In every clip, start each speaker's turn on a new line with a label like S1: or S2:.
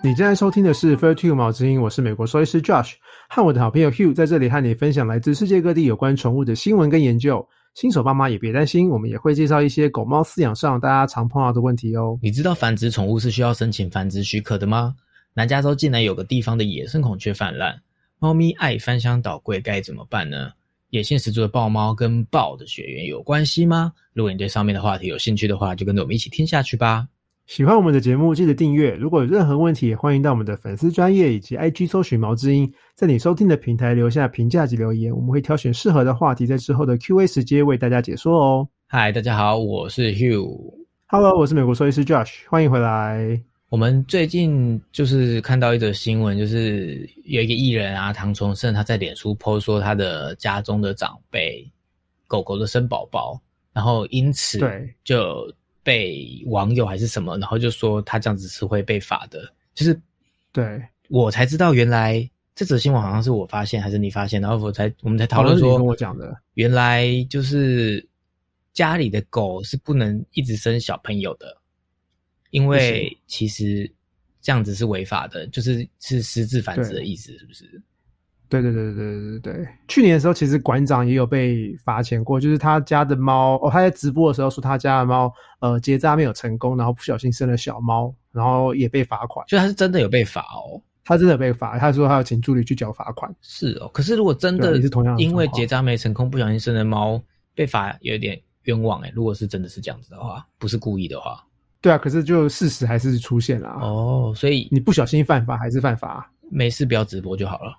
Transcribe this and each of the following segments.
S1: 你正在收听的是《Fair Two 毛之音》，我是美国兽医师 Josh，和我的好朋友 Hugh 在这里和你分享来自世界各地有关宠物的新闻跟研究。新手爸妈也别担心，我们也会介绍一些狗猫饲养上大家常碰到的问题哦。
S2: 你知道繁殖宠物是需要申请繁殖许可的吗？南加州竟然有个地方的野生孔雀泛滥，猫咪爱翻箱倒柜，该怎么办呢？野性十足的豹猫跟豹的血缘有关系吗？如果你对上面的话题有兴趣的话，就跟着我们一起听下去吧。
S1: 喜欢我们的节目，记得订阅。如果有任何问题，也欢迎到我们的粉丝专业以及 IG 搜寻毛之音，在你收听的平台留下评价及留言，我们会挑选适合的话题，在之后的 Q&A 时间为大家解说哦。
S2: 嗨，大家好，我是 Hugh。
S1: Hello，我是美国兽医师 Josh，欢迎回来。
S2: 我们最近就是看到一则新闻，就是有一个艺人啊，唐崇盛，他在脸书 po 说他的家中的长辈狗狗的生宝宝，然后因此
S1: 对
S2: 就被网友还是什么，然后就说他这样子是会被罚的。就是
S1: 对，
S2: 我才知道原来这则新闻好像是我发现还是你发现，然后我才我们才讨论说
S1: 跟我讲的，
S2: 原来就是家里的狗是不能一直生小朋友的，因为其实这样子是违法的，就是是私自繁殖的意思，是不是？
S1: 对对对对对对对。去年的时候，其实馆长也有被罚钱过，就是他家的猫哦，他在直播的时候说他家的猫呃结扎没有成功，然后不小心生了小猫，然后也被罚款。
S2: 就他是真的有被罚哦。
S1: 他真的被罚，他说他要请助理去缴罚款。
S2: 是哦，可是如果真的
S1: 也是同样的
S2: 因为结扎没成功，不小心生了猫被罚，有点冤枉哎。如果是真的是这样子的话，不是故意的话，
S1: 对啊，可是就事实还是出现了、啊。
S2: 哦，所以
S1: 你不小心犯法还是犯法。
S2: 没事不要直播就好了。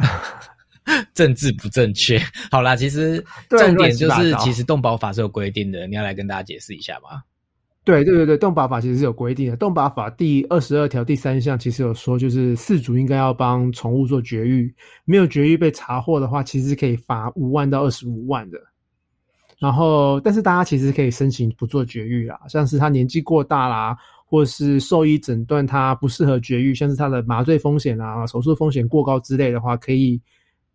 S2: 政治不正确，好啦，其实重点就是，其实动保法是有规定的，你要来跟大家解释一下吗？
S1: 对对对对，动保法其实是有规定的。动保法第二十二条第三项其实有说，就是饲主应该要帮宠物做绝育，没有绝育被查获的话，其实可以罚五万到二十五万的。然后，但是大家其实可以申请不做绝育啦，像是他年纪过大啦，或是兽医诊断它不适合绝育，像是它的麻醉风险啊、手术风险过高之类的话，可以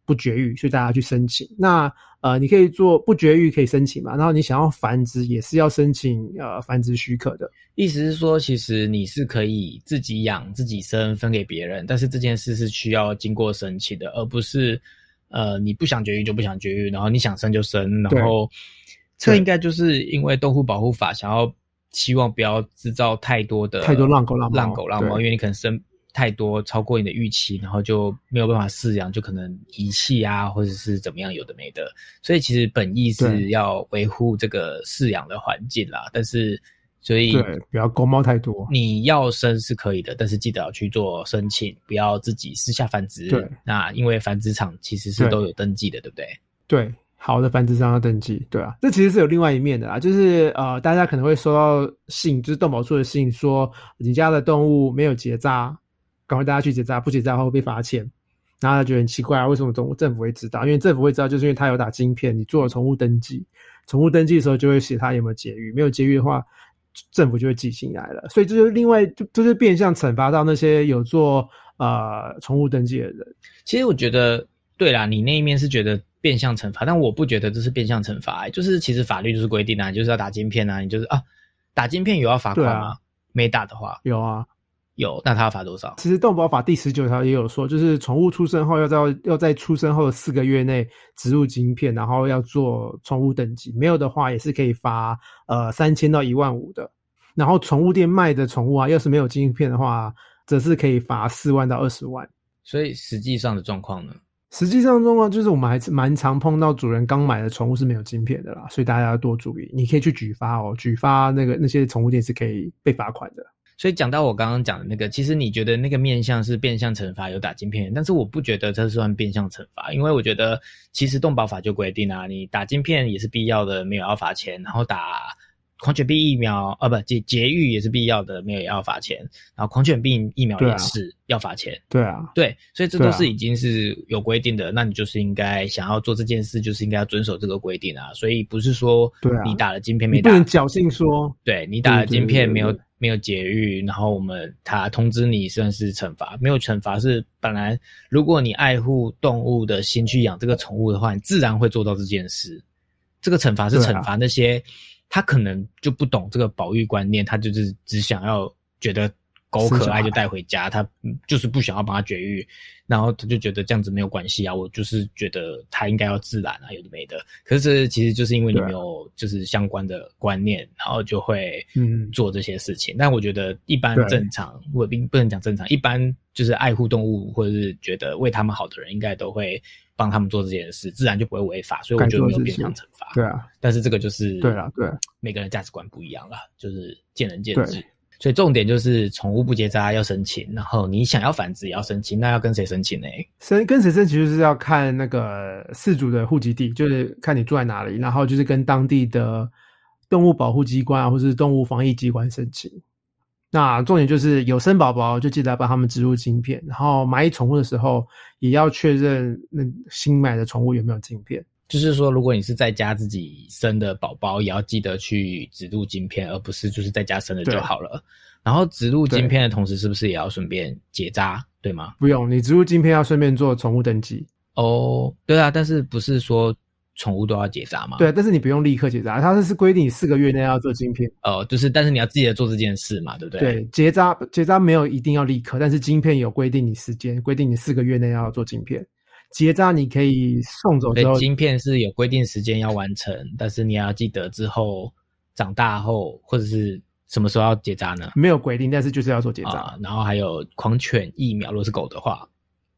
S1: 不绝育，所以大家去申请。那呃，你可以做不绝育可以申请嘛，然后你想要繁殖也是要申请呃繁殖许可的。
S2: 意思是说，其实你是可以自己养、自己生，分给别人，但是这件事是需要经过申请的，而不是呃你不想绝育就不想绝育，然后你想生就生，然后这
S1: 对
S2: 应该就是因为动物保护法想要希望不要制造太多的
S1: 太多浪狗浪
S2: 狗浪猫，因为你可能生太多超过你的预期，然后就没有办法饲养，就可能遗弃啊，或者是怎么样，有的没的。所以其实本意是要维护这个饲养的环境啦，但是所以
S1: 对，不要公猫太多。
S2: 你要生是可以的，但是记得要去做申请，不要自己私下繁殖。
S1: 对，
S2: 那因为繁殖场其实是都有登记的，对不对？
S1: 对，好的繁殖商要登记，对啊，这其实是有另外一面的啦，就是呃，大家可能会收到信，就是动保处的信，说你家的动物没有结扎，赶快大家去结扎，不结扎的话会被罚钱。然后他觉得很奇怪啊，为什么政政府会知道？因为政府会知道，就是因为他有打晶片，你做了宠物登记，宠物登记的时候就会写他有没有节育，没有节育的话，政府就会寄信来了。所以这就是另外，就就是变相惩罚到那些有做呃宠物登记的人。
S2: 其实我觉得，对啦，你那一面是觉得变相惩罚，但我不觉得这是变相惩罚、欸就是其实法律就是规定啊，你就是要打晶片啊，你就是啊，打晶片有要罚款
S1: 对啊？
S2: 没打的话
S1: 有啊，
S2: 有，那他要罚多少？
S1: 其实动保法第十九条也有说，就是宠物出生后要在要在出生后的四个月内植入晶片，然后要做宠物登记，没有的话也是可以罚呃三千到一万五的。然后宠物店卖的宠物啊，要是没有晶片的话，则是可以罚四万到二十万。
S2: 所以实际上的状况呢？
S1: 实际上中啊就是我们还是蛮常碰到主人刚买的宠物是没有晶片的啦，所以大家要多注意。你可以去举发哦，举发那个那些宠物店是可以被罚款的。
S2: 所以讲到我刚刚讲的那个，其实你觉得那个面向是变相惩罚有打晶片，但是我不觉得这算变相惩罚，因为我觉得其实动保法就规定啊，你打晶片也是必要的，没有要罚钱，然后打狂犬病疫苗啊不节节育也是必要的，没有也要罚钱，然后狂犬病疫苗也是要罚钱，
S1: 对啊，
S2: 对，所以这都是已经是有规定的，那你就是应该想要做这件事，就是应该要遵守这个规定啊，所以不是说你打了晶片没打
S1: 你不能侥幸说
S2: 对你打了晶片没有没有节育，然后我们他通知你算是惩罚，没有惩罚是本来如果你爱护动物的心去养这个宠物的话，你自然会做到这件事。这个惩罚是惩罚那些、他可能就不懂这个保育观念，他就是只想要觉得狗可爱就带回家，他嗯就是不想要帮它绝育，然后他就觉得这样子没有关系啊，我就是觉得它应该要自然啊，有的没的。可是这其实就是因为你没有就是相关的观念，然后就会
S1: 嗯
S2: 做这些事情。但我觉得一般正常，我并不能讲正常，一般就是爱护动物或者是觉得为他们好的人，应该都会帮他们做这件事，自然就不会违法。所以我觉得没有变相惩罚。
S1: 对啊，
S2: 但是这个就是
S1: 对啊对啊
S2: 每个人价值观不一样了，就是见仁见智。所以重点就是宠物不结扎要申请，然后你想要繁殖也要申请，那要跟谁申请呢？
S1: 申跟谁申请就是要看那个饲主的户籍地，就是看你住在哪里，然后就是跟当地的动物保护机关啊，或是动物防疫机关申请。那重点就是有生宝宝就记得要帮他们植入晶片，然后买宠物的时候也要确认那新买的宠物有没有晶片。
S2: 就是说，如果你是在家自己生的宝宝，也要记得去植入晶片，而不是就是在家生的就好了。然后植入晶片的同时，是不是也要顺便结扎，对吗？
S1: 不用，你植入晶片要顺便做宠物登记。
S2: 哦，对啊，但是不是说宠物都要结扎嘛？，
S1: 对，但是你不用立刻结扎，它是规定你四个月内要做晶片。
S2: 哦，就是但是你要记得做这件事嘛，对不对？
S1: 对，结扎结扎没有一定要立刻，但是晶片有规定你时间，规定你四个月内要做晶片。结扎你可以送走之后
S2: 晶片是有规定时间要完成，但是你要记得之后长大后或者是什么时候要结扎呢？
S1: 没有规定，但是就是要做结扎。
S2: 啊，然后还有狂犬疫苗，如果是狗的话，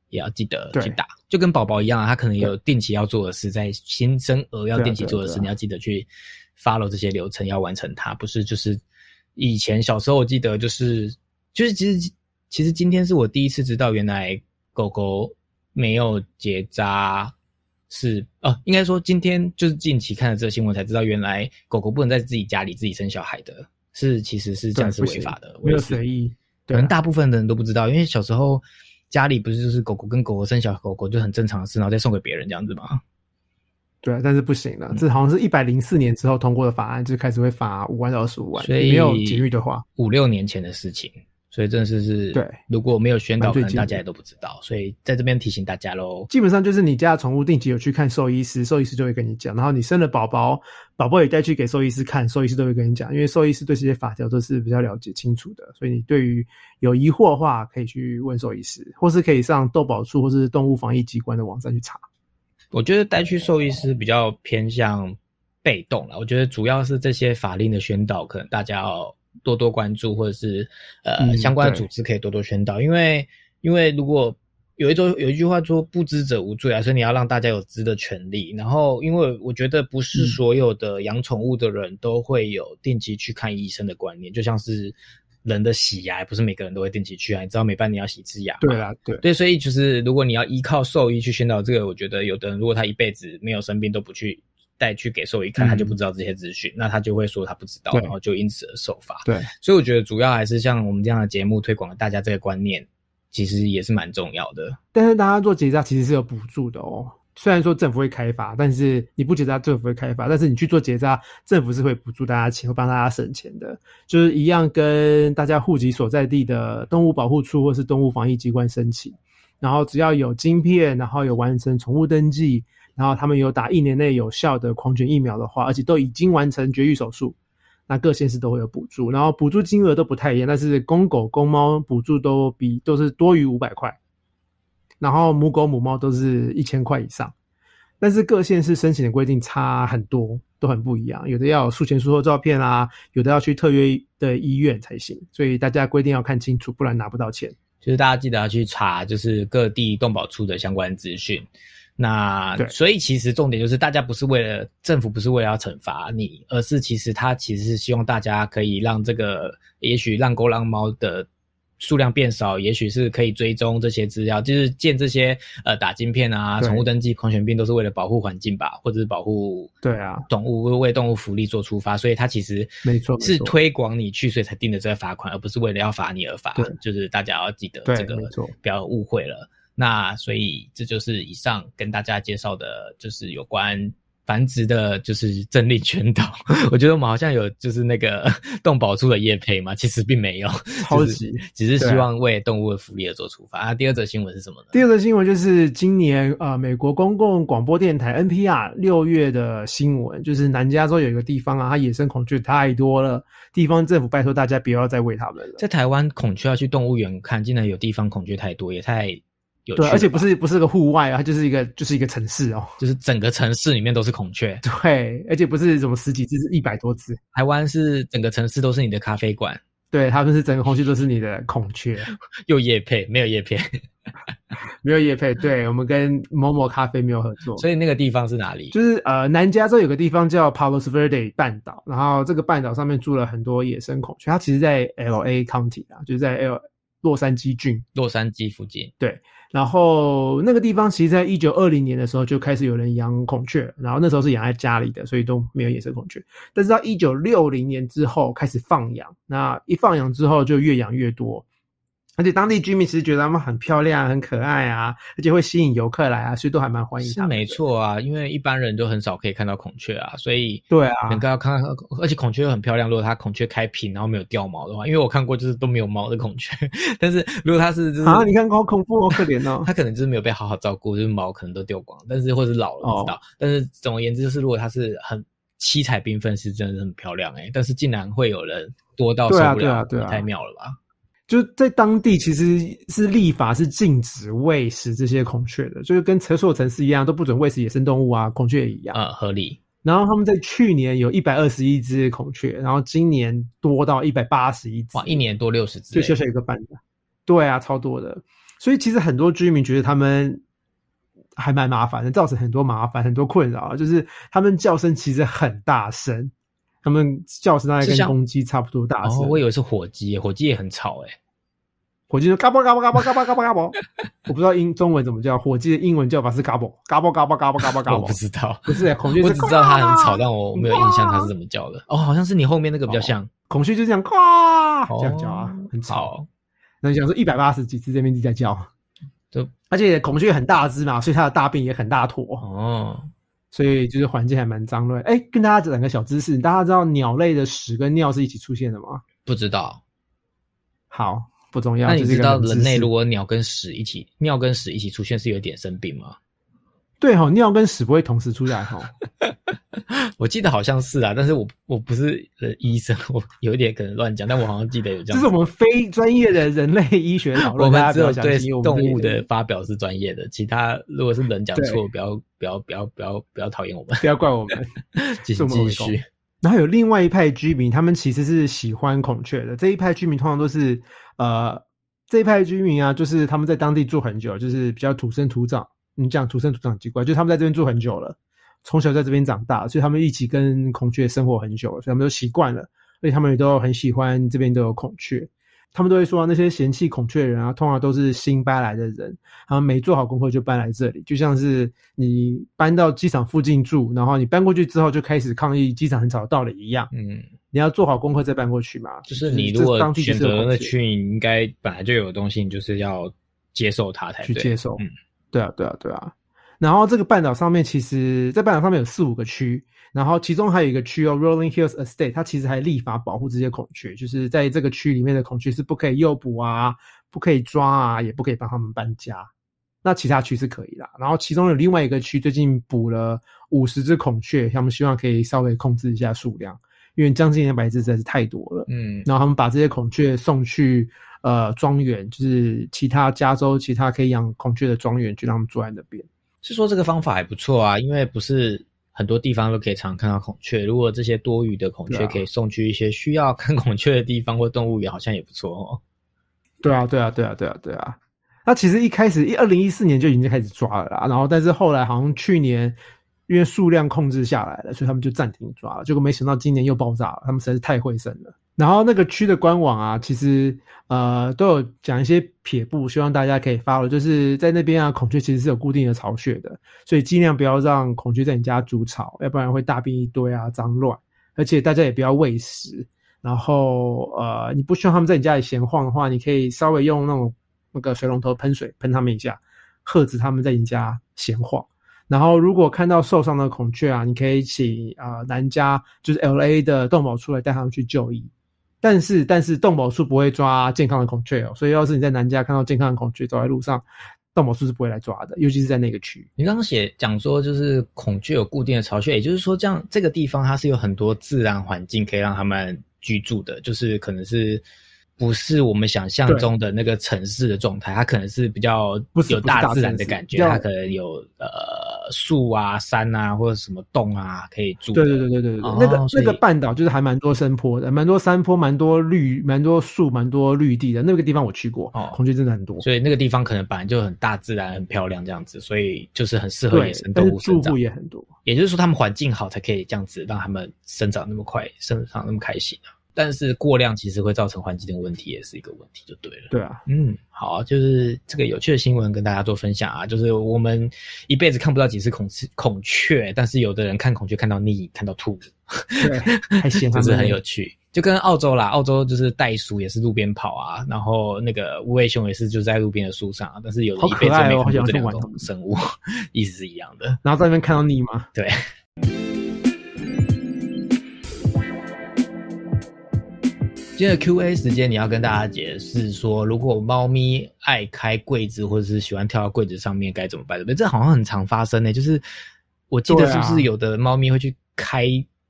S2: 也要记得去打，就跟宝宝一样啊，他可能有定期要做的事，在新生儿要定期做的事，你要记得去 follow 这些流程，要完成它，不是就是以前小时候我记得就是就是其实其实今天是我第一次知道，原来狗狗没有结扎。是哦，应该说今天就是近期看了这个新闻才知道，原来狗狗不能在自己家里自己生小孩的，是其实是这样是违法的，
S1: 没有随意。
S2: 可能大部分的人都不知道，因为小时候家里不是就是狗狗跟狗狗生小狗狗就很正常的事，然后再送给别人这样子吗？
S1: 对啊，但是不行
S2: 嗯
S1: 了。这好像是一百零四年之后通过的法案，就开始会罚五万到二十五万。
S2: 所以
S1: 没有节育的话，
S2: 五六年前的事情，所以真的是是
S1: 对
S2: 如果没有宣导，可能大家也都不知道，所以在这边提醒大家喽。
S1: 基本上就是你家的宠物定期有去看兽医师，兽医师就会跟你讲。然后你生了宝宝，宝宝也带去给兽医师看，兽医师都会跟你讲，因为兽医师对这些法条都是比较了解清楚的。所以你对于有疑惑的话，可以去问兽医师，或是可以上豆宝处或是动物防疫机关的网站去查。
S2: 我觉得带去兽医师比较偏向被动了，我觉得主要是这些法令的宣导，可能大家要多多关注，或者是呃、
S1: 嗯
S2: 相关的组织可以多多宣导，因为因为如果有一种有一句话说不知者无罪啊，所以你要让大家有知的权利。然后，因为我觉得不是
S1: 嗯
S2: 所有的养宠物的人都会有定期去看医生的观念，就像是人的洗牙，不是每个人都会定期去啊。你知道每半年要洗一次牙？
S1: 对啊，对，
S2: 对，所以就是如果你要依靠兽医去宣导这个，我觉得有的人如果他一辈子没有生病都不去带去给兽医看，
S1: 嗯
S2: 他就不知道这些资讯，那他就会说他不知道，然后就因此而受罚。
S1: 对，
S2: 所以我觉得主要还是像我们这样的节目推广了大家这个观念，其实也是蛮重要的。
S1: 但是大家做结扎其实是有补助的哦。虽然说政府会开发，但是你不结扎，政府会开发。但是你去做结扎，政府是会补助大家钱，会帮大家省钱的。就是一样跟大家户籍所在地的动物保护处或是动物防疫机关申请，然后只要有晶片，然后有完成宠物登记，然后他们有打一年内有效的狂犬疫苗的话，而且都已经完成绝育手术，那各县市都会有补助。然后补助金额都不太一样，但是公狗、公猫补助都比都是多于五百块。然后母狗、母猫都是一千块以上，但是各县市申请的规定差很多，都很不一样。有的要有术前术后照片啊，有的要去特约的医院才行，所以大家规定要看清楚，不然拿不到钱。
S2: 就是大家记得要去查，就是各地动保处的相关资讯。那
S1: 对。
S2: 所以其实重点就是，大家不是为了政府不是为了要惩罚你，而是其实他其实是希望大家可以让这个，也许让狗让猫的数量变少，也许是可以追踪这些资料，就是建这些呃打晶片啊、宠物登记、狂犬病都是为了保护环境吧，或者是保护
S1: 对啊，
S2: 动物为动物福利做出发，所以它其实
S1: 没错
S2: 是推广你去，所以才定的这个罚款，而不是为了要罚你而罚
S1: 对。
S2: 就是大家要记得
S1: 对
S2: 这个不要误会了。那所以这就是以上跟大家介绍的，就是有关繁殖的就是真理全岛。我觉得我们好像有就是那个 动保处的业配嘛，其实并没有，
S1: 超级
S2: 只是希望为动物的福利而做出发。啊，第二则新闻是什么呢？
S1: 第二则新闻就是今年呃，美国公共广播电台 NPR 六月的新闻，就是南加州有一个地方啊，它野生孔雀太多了，地方政府拜托大家不要再喂它们了。
S2: 在台湾孔雀要去动物园看，竟然有地方孔雀太多，也太有趣
S1: 对，而且不是不是个户外啊，它就是一个就是一个城市哦。
S2: 就是整个城市里面都是孔雀。
S1: 对，而且不是什么十几只，是一百多只。
S2: 台湾是整个城市都是你的咖啡馆，
S1: 对，他们是整个空气都是你的孔雀，
S2: 又叶配没有叶配，
S1: 没有叶 配。对我们跟某某咖啡没有合作，
S2: 所以那个地方是哪里？
S1: 就是呃，南加州有个地方叫 Palos Verde 半岛，然后这个半岛上面住了很多野生孔雀，它其实在 L A County 啊，就是在 L 洛杉矶郡。
S2: 洛杉矶附近。
S1: 然后那个地方其实在一九二零年的时候就开始有人养孔雀，然后那时候是养在家里的，所以都没有野生孔雀。但是到一九六零年之后开始放养，那一放养之后就越养越多，而且当地居民其实觉得它们很漂亮、很可爱啊，而且会吸引游客来啊，所以都还蛮欢迎。
S2: 是没错啊，因为一般人都很少可以看到孔雀啊，所以
S1: 对啊
S2: 能够要看到，而且孔雀又很漂亮。如果它孔雀开屏，然后没有掉毛的话，因为我看过就是都没有毛的孔雀，但是如果它是就是
S1: 啊，你看好恐怖，好可怜哦。
S2: 它可能就是没有被好好照顾，就是毛可能都掉光，但是或者是老了不知道。
S1: 哦
S2: 但是总而言之，就是如果它是很七彩缤纷，是真的很漂亮哎、但是竟然会有人多到受不了，
S1: 对啊对啊
S2: 也太妙了吧？
S1: 就在当地其实是立法是禁止喂食这些孔雀的，就是跟厕所有城市一样，都不准喂食野生动物啊，孔雀也一样。
S2: 呃，合理。
S1: 然后他们在去年有一百二十一只孔雀，然后今年多到一百八十一只，
S2: 哇，一年多六十只、
S1: 就小小一个半的。对啊，超多的。所以其实很多居民觉得他们还蛮麻烦的，造成很多麻烦、很多困扰。就是他们叫声其实很大声，他们叫声大概跟
S2: 像
S1: 公鸡差不多大
S2: 我以为是火鸡，火鸡也很吵哎、
S1: 火鸡就嘎嘣嘎嘣嘎嘣嘎嘣嘎嘣嘎嘣，我不知道英中文怎么叫，火鸡的英文叫法是嘎嘣。嘎嘣嘎嘣嘎嘣嘎嘣嘎
S2: 我不
S1: 嘣，
S2: 知道。
S1: 不是孔雀
S2: 我只知道它很吵，但我没有印象它是怎么叫的。哦，好像是你后面那个比较像，
S1: 孔雀就这样呱这样叫啊
S2: 哦，
S1: 很吵。
S2: 好，
S1: 那你想说一百八十几只这边一直在叫，
S2: 就
S1: 而且孔雀很大只嘛，所以它的大便也很大坨，
S2: 哦，
S1: 所以就是环境还蛮脏乱。哎，跟大家讲个小知识，大家知道鸟类的屎跟尿是一起出现的吗？
S2: 不知道。
S1: 好，不重要。
S2: 那你知道人类如果鸟跟屎一起，尿跟屎一起出现是有点生病吗？
S1: 对哈、尿跟屎不会同时出来哈、
S2: 我记得好像是啊，但是我我不是呃医生，我有一点可能乱讲，但我好像记得有这样。
S1: 这是我们非专业的人类医学讨论，
S2: 我们
S1: 大家
S2: 只有对动物的发表是专业的，其他如果是人讲
S1: 对
S2: 错，不要不要不要不要不要讨厌我们，
S1: 不要怪我们。
S2: 继续继续。
S1: 然后有另外一派居民，他们其实是喜欢孔雀的。这一派居民通常都是呃，这一派居民啊，就是他们在当地住很久，就是比较土生土长。你讲土生土长很奇怪，就是他们在这边住很久了，从小在这边长大，所以他们一起跟孔雀生活很久了，所以他们都习惯了，所以他们也都很喜欢这边都有孔雀。他们都会说、那些嫌弃孔雀的人啊，通常都是新搬来的人，他们没做好功课就搬来这里，就像是你搬到机场附近住，然后你搬过去之后就开始抗议机场很吵的道理一样。
S2: 嗯，
S1: 你要做好功课再搬过去嘛。
S2: 就是你
S1: 这
S2: 如果选择那区，你应该本来就有的东西，你就是要接受它才对。
S1: 去接受。
S2: 嗯，
S1: 对啊，对啊，对啊。然后这个半岛上面，其实，在半岛上面有四五个区，然后其中还有一个区哦，Rolling Hills Estate，它其实还立法保护这些孔雀，就是在这个区里面的孔雀是不可以诱捕啊，不可以抓啊，也不可以帮他们搬家。那其他区是可以啦。然后其中有另外一个区，最近捕了五十只孔雀，他们希望可以稍微控制一下数量，因为将近两百只实在是太多了。
S2: 嗯，
S1: 然后他们把这些孔雀送去呃庄园，就是其他加州其他可以养孔雀的庄园，就让他们住在那边。
S2: 是说这个方法还不错啊，因为不是很多地方都可以常看到孔雀。如果这些多余的孔雀可以送去一些需要看孔雀的地方或动物园，好像也不错哦。
S1: 对啊，对啊，对啊，对啊，对啊。那其实一开始一二零一四年就已经开始抓了啦，然后但是后来好像去年因为数量控制下来了，所以他们就暂停抓了。结果没想到今年又爆炸了，他们实在是太会生了。然后那个区的官网啊，其实呃都有讲一些撇步，希望大家可以 follow，就是在那边啊，孔雀其实是有固定的巢穴的，所以尽量不要让孔雀在你家筑巢，要不然会大便一堆啊，脏乱。而且大家也不要喂食，然后呃，你不希望他们在你家里闲晃的话，你可以稍微用那种那个水龙头喷水喷他们一下，喝止他们在你家闲晃。然后如果看到受伤的孔雀啊，你可以请啊、呃南加就是 L A 的动保出来带他们去就医。但是但是动保处不会抓健康的孔雀哦，所以要是你在南加看到健康的孔雀走在路上，动保处是不会来抓的，尤其是在那个区域。
S2: 你刚刚写讲说，就是孔雀有固定的巢穴，也就是说，这样这个地方它是有很多自然环境可以让它们居住的，就是可能是不是我们想象中的那个城市的状态，它可能是比较
S1: 不是
S2: 有大自然的感觉，它可能有呃树啊、山啊或者什么洞啊可以住。
S1: 对对对对对对，
S2: 哦
S1: 那个那个半岛就是还蛮多山坡的，蛮多山坡，蛮多绿，蛮多树，蛮多绿地的。那个地方我去过，
S2: 哦
S1: 孔雀真的很多。
S2: 所以那个地方可能本来就很大自然、很漂亮这样子，所以就是很适合野生，动物生长
S1: 户。也很多。
S2: 也就是说，他们环境好才可以这样子让他们生长那么快，生长那么开心啊。但是过量其实会造成环境的问题，也是一个问题，就对了。
S1: 对啊，
S2: 嗯，好啊，就是这个有趣的新闻跟大家做分享啊，就是我们一辈子看不到几次孔孔雀，但是有的人看孔雀看到腻，看到吐，
S1: 对，还嫌他
S2: 就是很有趣。就跟澳洲啦，澳洲就是袋鼠也是路边跑啊，然后那个无尾熊也是就在路边的树上啊，但是有一辈子没看过这两种生物，意思是一样的。
S1: 然后在那边看到你吗？
S2: 对。接着 Q&A 时间，你要跟大家解释说，如果猫咪爱开柜子，或者是喜欢跳到柜子上面，该怎么办？对不对？这好像很常发生呢、就是我记得是不是有的猫咪会去开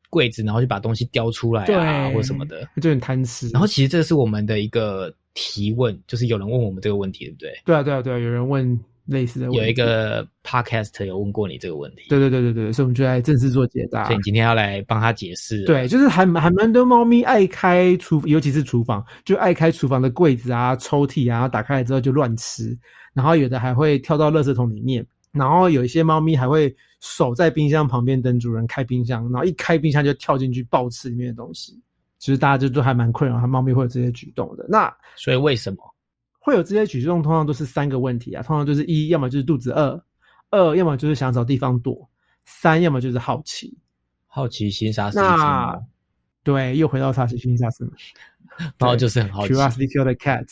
S2: 柜子，然后就把东西叼出来啊，
S1: 对，
S2: 或什么的。
S1: 就很贪吃。
S2: 然后其实这是我们的一个提问，就是有人问我们这个问题，对不对？
S1: 对啊，对啊，对啊，有人问类似的问题，
S2: 有一个 podcast 有问过你这个问题，
S1: 对对对对对，所以我们就来正式做解答
S2: 所以。你今天要来帮他解释。
S1: 对，就是还蛮还蛮多猫咪爱开厨，尤其是厨房，就爱开厨房的柜子啊、抽屉啊，打开来之后就乱吃，然后有的还会跳到垃圾桶里面，然后有一些猫咪还会守在冰箱旁边等主人开冰箱，然后一开冰箱就跳进去暴吃里面的东西。其实大家就都还蛮困扰，它猫咪会有这些举动的。那
S2: 所以为什么？
S1: 会有这些举动，通常都是三个问题啊，通常就是一，要么就是肚子饿，二，要么就是想找地方躲，三，要么就是好奇。
S2: 好奇心杀死
S1: 那，对，又回到杀死心杀死 然
S2: 后就是很好奇。
S1: Curiosity killed the cat,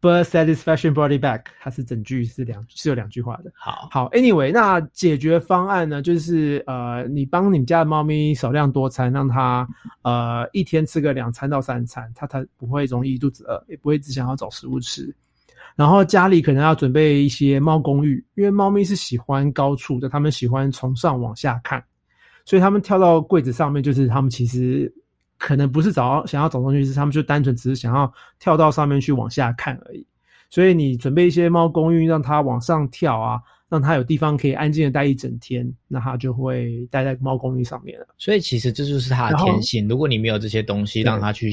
S1: but satisfaction brought it back。它是整句是两是有两句话的。
S2: 好，
S1: 好，Anyway，那解决方案呢，就是呃，你帮你们家的猫咪少量多餐，让它呃一天吃个两餐到三餐，它才不会容易肚子饿，也不会只想要找食物吃。然后家里可能要准备一些猫公寓，因为猫咪是喜欢高处的，它们喜欢从上往下看，所以它们跳到柜子上面，就是它们其实可能不是找想要找东西，是它们就单纯只是想要跳到上面去往下看而已。所以你准备一些猫公寓，让它往上跳啊，让它有地方可以安静的待一整天，那它就会待在猫公寓上面了。
S2: 所以其实这就是它的天性。如果你没有这些东西，让它去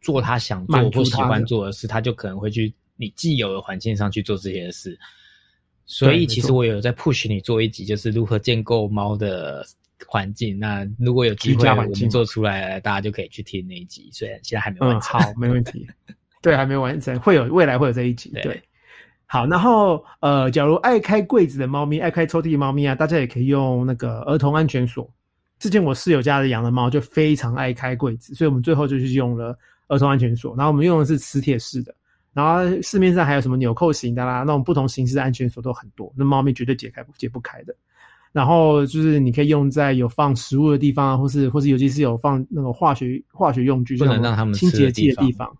S2: 做它想做或喜欢做的事，它就可能会去你既有的环境上去做这些事。所以其实我有在 push 你做一集，就是如何建构猫的环境。那如果有机
S1: 居
S2: 会我们
S1: 家环境
S2: 做出来，大家就可以去听那一集。虽然现在还没完
S1: 嗯，
S2: 成。
S1: 好，没问题。对，还没完成，会有未来会有这一集。
S2: 对
S1: 对，好，然后呃，假如爱开柜子的猫咪，爱开抽屉的猫咪啊，大家也可以用那个儿童安全锁。之前我室友家的养的猫就非常爱开柜子，所以我们最后就是用了儿童安全锁，然后我们用的是磁铁式的。然后市面上还有什么纽扣型的啦，那种不同形式的安全锁都很多，那猫咪绝对解开解不开的。然后就是你可以用在有放食物的地方啊，或是或是尤其是有放那种化学化学用具，
S2: 不能让它们
S1: 清洁剂的地方。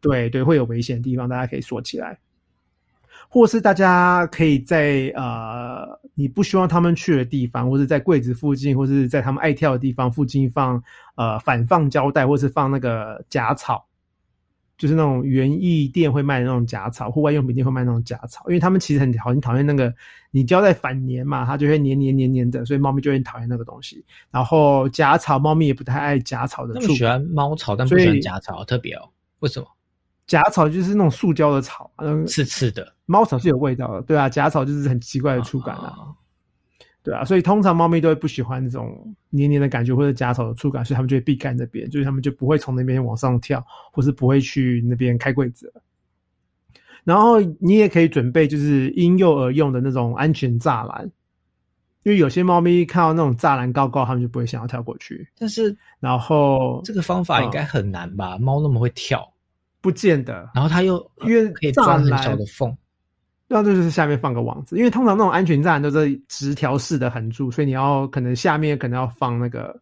S1: 对对，会有危险的地方，大家可以锁起来。或是大家可以在呃你不希望他们去的地方，或者在柜子附近，或是在他们爱跳的地方附近放呃反放胶带，或是放那个假草，就是那种园艺店会卖的那种假草，户外用品店会卖那种假草，因为他们其实很讨很讨厌那个你胶带反粘嘛，它就会黏黏黏黏的，所以猫咪就会很讨厌那个东西。然后假草，猫咪也不太爱假草的触感，
S2: 他们喜欢猫草，但不喜欢假草，特别哦。为什么？
S1: 假草就是那种塑胶的草，嗯，
S2: 刺刺的
S1: 猫草是有味道的，对啊，假草就是很奇怪的触感啊。
S2: 啊
S1: 对啊，所以通常猫咪都会不喜欢那种黏黏的感觉或者夹草的触感，所以它们就会避开那边，就是它们就不会从那边往上跳，或是不会去那边开柜子了。然后你也可以准备就是婴幼儿用的那种安全栅栏，因为有些猫咪看到那种栅栏高高，它们就不会想要跳过去。
S2: 但是
S1: 然后
S2: 这个方法应该很难吧？猫那么会跳，
S1: 不见得，
S2: 然后它又
S1: 因为
S2: 可以钻很小的缝，
S1: 那这就是下面放个网子，因为通常那种安全栅栏都是直条式的横柱，所以你要可能下面可能要放那个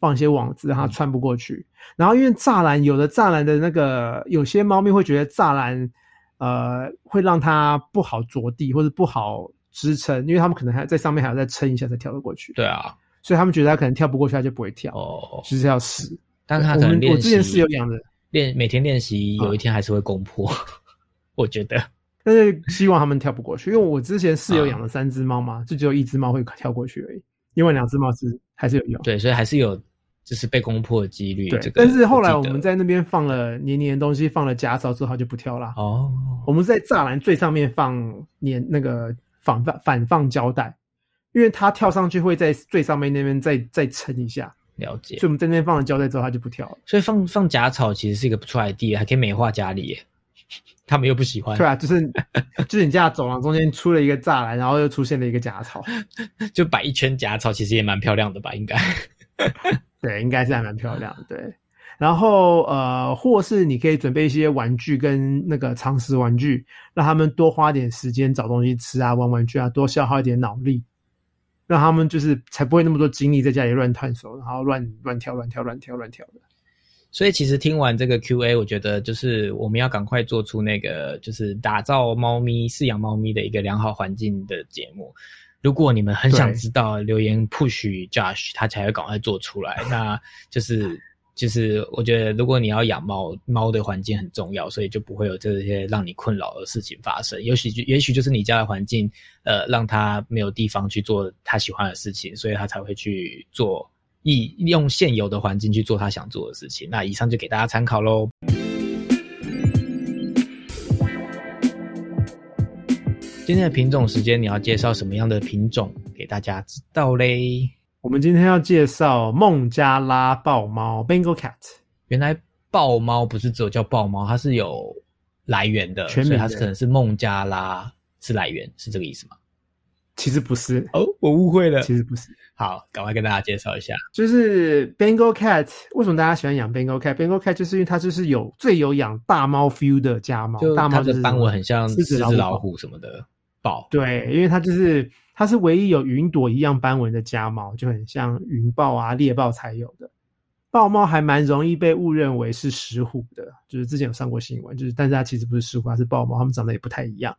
S1: 放一些网子，让它穿不过去。然后因为栅栏有的栅栏的那个有些猫咪会觉得栅栏呃会让它不好着地或者不好支撑，因为他们可能还在上面还要再撑一下才跳得过去。
S2: 对啊，
S1: 所以他们觉得它可能跳不过去，它就不会跳。
S2: 哦，
S1: 就是要试。
S2: 但是他
S1: 我
S2: 可能
S1: 我之前
S2: 习
S1: 室友养的，
S2: 练每天练习，有一天还是会攻破。我觉得
S1: 但是希望他们跳不过去，因为我之前室友养了三只猫嘛，就只有一只猫会跳过去而已，另外两只猫是还是有用。
S2: 对，所以还是有就是被攻破的几率。
S1: 对，
S2: 这个
S1: 但是后来我们在那边放了黏黏的东西，放了假草之后，它就不跳啦。
S2: 哦，
S1: 我们在栅栏最上面放黏那个反放反放胶带，因为它跳上去会在最上面那边再再撑一下，
S2: 了解
S1: 所以。我们在那边放了胶带之后，它就不跳了。
S2: 所以放放假草其实是一个不错的 idea，还可以美化家里耶。他们又不喜欢，
S1: 对啊，就是 就是你家走廊中间出了一个栅栏，然后又出现了一个假草，
S2: 就摆一圈假草，其实也蛮漂亮的吧？应该。
S1: 对，应该是还蛮漂亮的。对，然后呃，或是你可以准备一些玩具跟那个常识玩具，让他们多花点时间找东西吃啊，玩玩具啊，多消耗一点脑力，让他们就是才不会那么多精力在家里乱探索，然后乱乱跳、乱跳、乱跳、乱跳的。
S2: 所以其实听完这个 Q&A，我觉得就是我们要赶快做出那个就是打造猫咪、饲养猫咪的一个良好环境的节目。如果你们很想知道，留言 push Josh，他才会赶快做出来。那就是就是我觉得，如果你要养猫，猫的环境很重要，所以就不会有这些让你困扰的事情发生。也许就也许就是你家的环境，呃，让它没有地方去做它喜欢的事情，所以它才会去做。以用现有的环境去做他想做的事情。那以上就给大家参考喽。今天的品种时间，你要介绍什么样的品种给大家知道嘞？
S1: 我们今天要介绍孟加拉豹猫 （Bengal Cat），
S2: 原来豹猫不是只有叫豹猫，它是有来源的，
S1: 全名的
S2: 所以它是可能是孟加拉是来源，是这个意思吗？
S1: 其实不是，
S2: 哦，我误会了。
S1: 其实不是，
S2: 好，赶快跟大家介绍一下。
S1: 就是 Bengal Cat。为什么大家喜欢养 Bengal Cat？Bengal Cat 就是因为它就是有最有养大猫 feel 的家猫，
S2: 就
S1: 大猫
S2: 的斑纹很像
S1: 狮子老虎
S2: 什么的豹。
S1: 对，因为它就是它是唯一有云朵一样斑纹的家猫，就很像云豹啊、猎豹才有的。豹猫还蛮容易被误认为是石虎的，就是之前有上过新闻，就是但是它其实不是石虎，它是豹猫，它们长得也不太一样。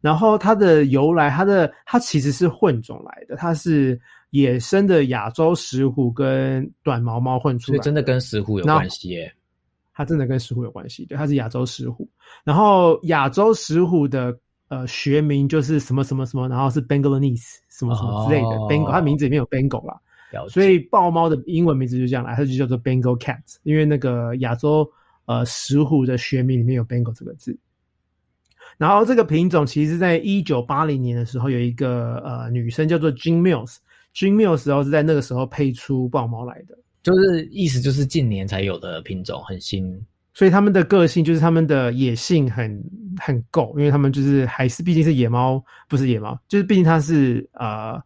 S1: 然后它的由来，它的它其实是混种来的，它是野生的亚洲石虎跟短毛猫混出来
S2: 所以真的跟石虎有关系耶。
S1: 它真的跟石虎有关系，对，它是亚洲石虎。然后亚洲石虎的呃学名就是什么什么什么，然后是 Bengalese 什么什么之类的、
S2: 哦
S1: Bengal，它名字里面有 Bengal 啦，所以豹猫的英文名字就这样来，它就叫做 Bengal Cat，因为那个亚洲呃石虎的学名里面有 Bengal 这个字。然后这个品种其实在一九八零年的时候，有一个呃女生叫做 Jean Mills，Jean Mills 然后是在那个时候配出豹猫来的。
S2: 就是意思就是近年才有的品种，很新。
S1: 所以他们的个性就是他们的野性很很够，因为他们就是还是毕竟是野猫，不是野猫，就是毕竟它是呃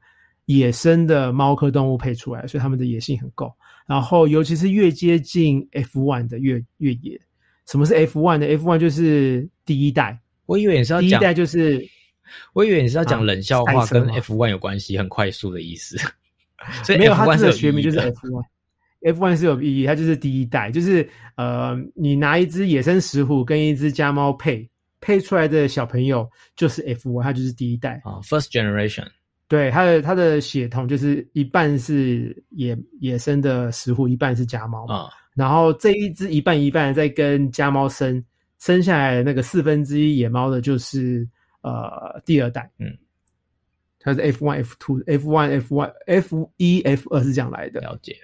S1: 野生的猫科动物配出来，所以他们的野性很够。然后尤其是越接近 F one 的越越野。什么是 F one 的？F one 就是第一代，
S2: 我以为你是要
S1: 第一，代就是
S2: 我以为你是要讲
S1: 啊
S2: 冷笑话跟 F one 有关系，很快速的意思。所以
S1: 没有它这个学名就是 F one。F one 是有意义，它就是第一代，就是呃，你拿一只野生石虎跟一只家猫配配出来的小朋友就是 F one，它就是第一代。
S2: 啊，first generation
S1: 对，它的它的血统就是一半是野野生的石虎，一半是家猫嘛。
S2: 啊，
S1: 然后这一只一半一半再跟家猫生生下来的那个四分之一野猫的，就是呃第二代。
S2: 嗯，
S1: 它是 F one、F two、F one、F one、F 一、F 二是这样来的。
S2: 了解。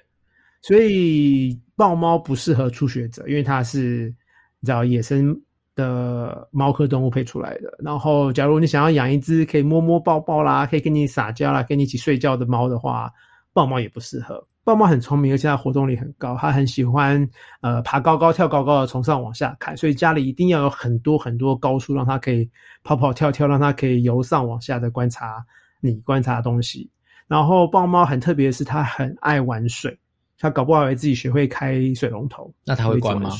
S1: 所以豹猫不适合初学者，因为它是你知道野生的猫科动物配出来的。然后，假如你想要养一只可以摸摸抱抱啦，可以跟你撒娇啦，跟你一起睡觉的猫的话，豹猫也不适合。豹猫很聪明，而且它活动力很高，它很喜欢呃爬高高、跳高高的，从上往下看。所以家里一定要有很多很多高处，让它可以跑跑跳跳，让它可以由上往下的观察你观察的东西。然后豹猫很特别的是，它很爱玩水。它搞不好也自己学会开水龙头，
S2: 那它会关吗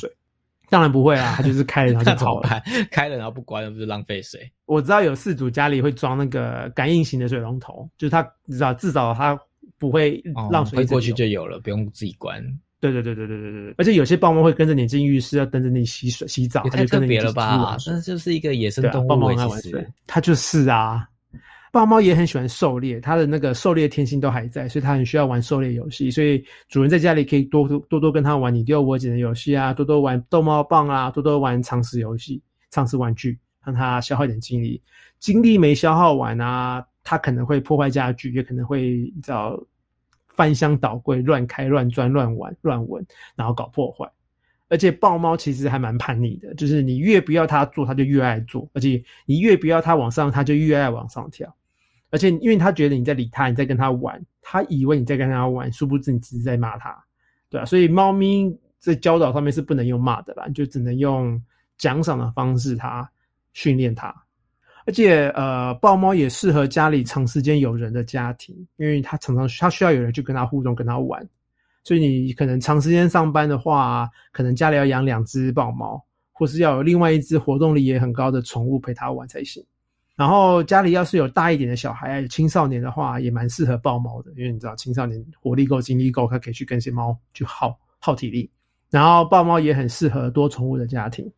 S1: 当然不会啊，它就是开了然后就跑了。
S2: 开了然后不关了，不是浪费水？
S1: 我知道有四组家里会装那个感应型的水龙头，就是它至少至少它不会让会
S2: 过去就有了，不用自己关。
S1: 对对对对对对对。而且有些豹猫会跟着你进浴室，要等着你洗水洗澡，
S2: 太特别了吧？那就是一个野生动物，
S1: 豹猫爱玩水，它就是啊。豹猫也很喜欢狩猎，它的那个狩猎天性都还在，所以它很需要玩狩猎游戏。所以主人在家里可以多多多多跟它玩你丢我捡的游戏啊，多多玩逗猫棒啊，多多玩藏食游戏、藏食玩具，让它消耗一点精力。精力没消耗完啊。它可能会破坏家具，也可能会叫。翻箱倒柜、乱开、乱钻、乱玩、乱闻，然后搞破坏。而且豹猫其实还蛮叛逆的，就是你越不要它做，它就越爱做；而且你越不要它往上，它就越爱往上跳。而且因为它觉得你在理它，你在跟它玩，它以为你在跟它玩，殊不知你只是在骂它，对啊，所以猫咪在教导上面是不能用骂的啦，就只能用奖赏的方式，它训练它。而且，呃，豹猫也适合家里长时间有人的家庭，因为它常常它需要有人去跟它互动、跟它玩。所以你可能长时间上班的话，可能家里要养两只豹猫，或是要有另外一只活动力也很高的宠物陪它玩才行。然后家里要是有大一点的小孩、青少年的话，也蛮适合豹猫的，因为你知道青少年活力够、精力够，它可以去跟些猫去耗耗体力。然后豹猫也很适合多宠物的家庭。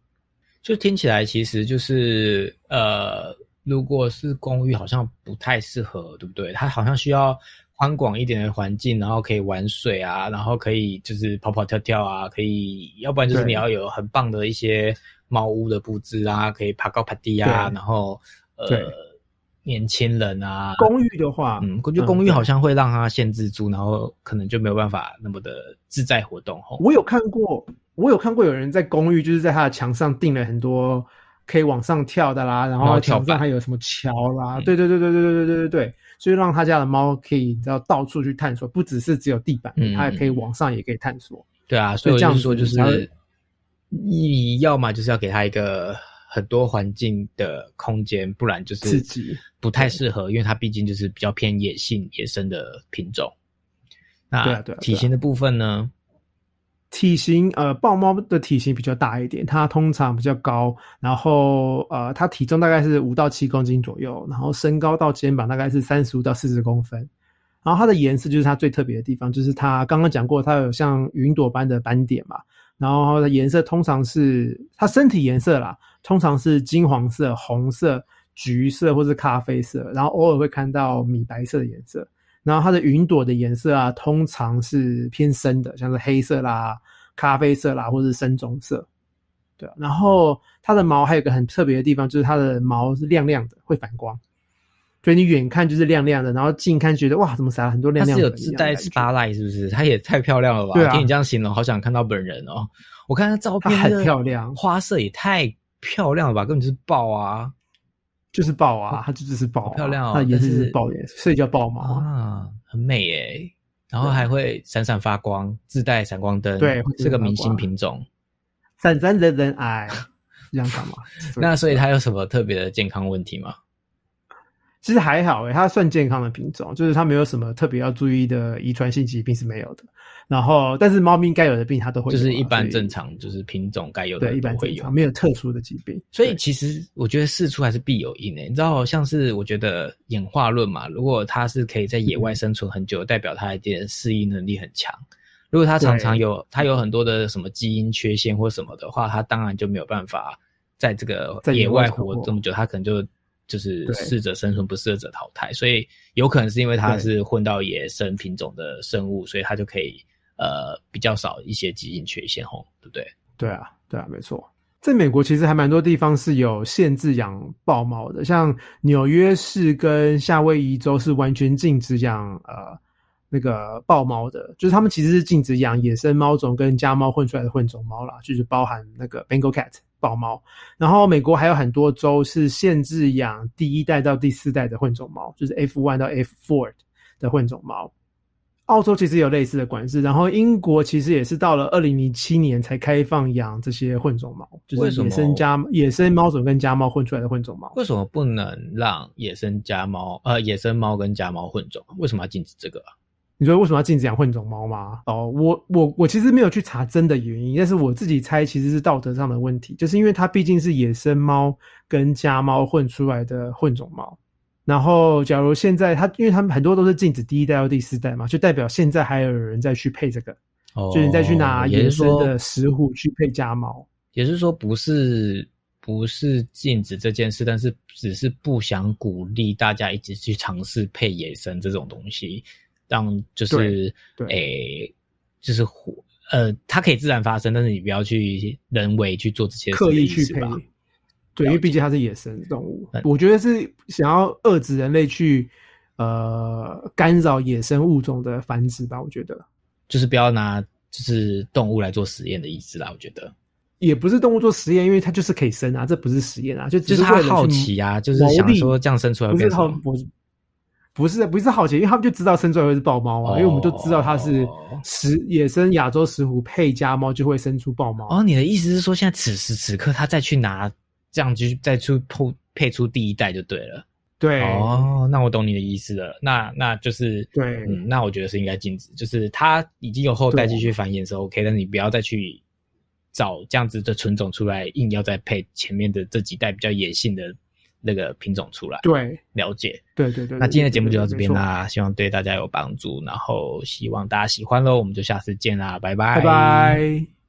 S2: 就听起来，其实就是呃，如果是公寓，好像不太适合，对不对？它好像需要宽广一点的环境，然后可以玩水啊，然后可以就是跑跑跳跳啊，可以，要不然就是你要有很棒的一些猫屋的布置啊，可以爬高爬低啊，然后呃，年轻人啊，
S1: 公寓的话，
S2: 嗯，我觉得公寓好像会让他限制住，然后可能就没有办法那么的自在活动。
S1: 我有看过。我有看过有人在公寓，就是在他的墙上钉了很多可以往上跳的啦，然后墙上还有什么桥啦，对对对对对对对对对对，所以让他家的猫可以知道到处去探索，不只是只有地板，它也可以往上，也可以探索。
S2: 对啊，所以这样说就是，你要么就是要给他一个很多环境的空间，不然就是不太适合，因为它毕竟就是比较偏野性、野生的品种。那体型的部分呢？
S1: 体型呃，豹猫的体型比较大一点，它通常比较高，然后呃，它体重大概是五到七公斤左右，然后身高到肩膀大概是三十五到四十公分，然后它的颜色就是它最特别的地方，就是它刚刚讲过，它有像云朵般的斑点嘛，然后它的颜色通常是它身体颜色啦，通常是金黄色、红色、橘色或是咖啡色，然后偶尔会看到米白色的颜色。然后它的云朵的颜色啊，通常是偏深的，像是黑色啦、咖啡色啦，或者是深棕色，对。然后它的毛还有个很特别的地方，就是它的毛是亮亮的，会反光，所以你远看就是亮亮的，然后近看觉得哇，怎么撒了很多亮亮的？
S2: 它是有自带 spotlight 是不是？它也太漂亮了吧？
S1: 对啊。
S2: 听你这样形容，好想看到本人哦。我看它照片
S1: 很漂亮，
S2: 花色也太漂亮了吧？根本就是爆啊！
S1: 就是爆啊，它就只是爆，
S2: 漂亮哦，
S1: 它颜色是爆颜，所以叫爆毛
S2: 啊，很美诶。然后还会闪闪发光，自带闪光灯，
S1: 对，
S2: 是个明星品种，
S1: 闪闪人人爱，这样干嘛？
S2: 那所以它有什么特别的健康问题吗？
S1: 其实还好诶，它算健康的品种，就是它没有什么特别要注意的遗传性疾病是没有的。然后，但是猫咪该有的病它都会，
S2: 就是一般正常，就是品种该有的
S1: 一般
S2: 会有，
S1: 没有特殊的疾病。
S2: 所以其实我觉得事出还是必有因诶，你知道，像是我觉得演化论嘛，如果它是可以在野外生存很久，代表它一点适应能力很强。如果它常常有它有很多的什么基因缺陷或什么的话，它当然就没有办法在这个野外活这么久，它可能就。就是适者生存，不适者淘汰，所以有可能是因为它是混到野生品种的生物，所以它就可以呃比较少一些基因缺陷，吼，对不对？
S1: 对啊，对啊，没错。在美国其实还蛮多地方是有限制养豹猫的，像纽约市跟夏威夷州是完全禁止养呃。那个豹猫的，就是他们其实是禁止养野生猫种跟家猫混出来的混种猫啦，就是包含那个 Bengal cat 豹猫。然后美国还有很多州是限制养第一代到第四代的混种猫，就是 F one 到 F four 的混种猫。澳洲其实有类似的管制，然后英国其实也是到了二零零七年才开放养这些混种猫，就是野生家野生猫种跟家猫混出来的混种猫。
S2: 为什么不能让野生家猫呃野生猫跟家猫混种？为什么要禁止这个？
S1: 你说为什么要禁止养混种猫吗？哦，我我我其实没有去查真的原因，但是我自己猜其实是道德上的问题，就是因为它毕竟是野生猫跟家猫混出来的混种猫。然后，假如现在它，因为他们很多都是禁止第一代到第四代嘛，就代表现在还有人在去配这个，
S2: 哦，
S1: 就是你再去拿野生的石虎去配家猫。
S2: 也是说，不是不是禁止这件事，但是只是不想鼓励大家一直去尝试配野生这种东西，让就是诶，就是火呃，它可以自然发生，但是你不要去人为去做这些
S1: 刻意去配对，因为
S2: 了
S1: 毕竟它是野生动物
S2: 嗯，
S1: 我觉得是想要遏制人类去呃干扰野生物种的繁殖吧。我觉得
S2: 就是不要拿就是动物来做实验的意思啦。我觉得
S1: 也不是动物做实验，因为它就是可以生啊，这不是实验啊，就只
S2: 就是他好奇啊，就是想说这样生出来
S1: 不是不是好奇，因为他们就知道生出来会是豹猫啊，因为我们就知道它是
S2: 哦
S1: 石野生亚洲石虎配家猫就会生出豹猫。
S2: 哦，你的意思是说，现在此时此刻他再去拿这样去再出配配出第一代就对了。
S1: 对，
S2: 哦，那我懂你的意思了。那那就是
S1: 对
S2: 嗯，那我觉得是应该禁止，就是它已经有后代继续繁衍是 OK，但是你不要再去找这样子的纯种出来，硬要再配前面的这几代比较野性的那个品种出来。
S1: 对
S2: 了解。
S1: 对对对。
S2: 那今天的节目就到
S1: 对
S2: 这边。啦，希望对大家有帮助，然后希望大家喜欢喽，我们就下次见啦，拜拜，
S1: 拜拜。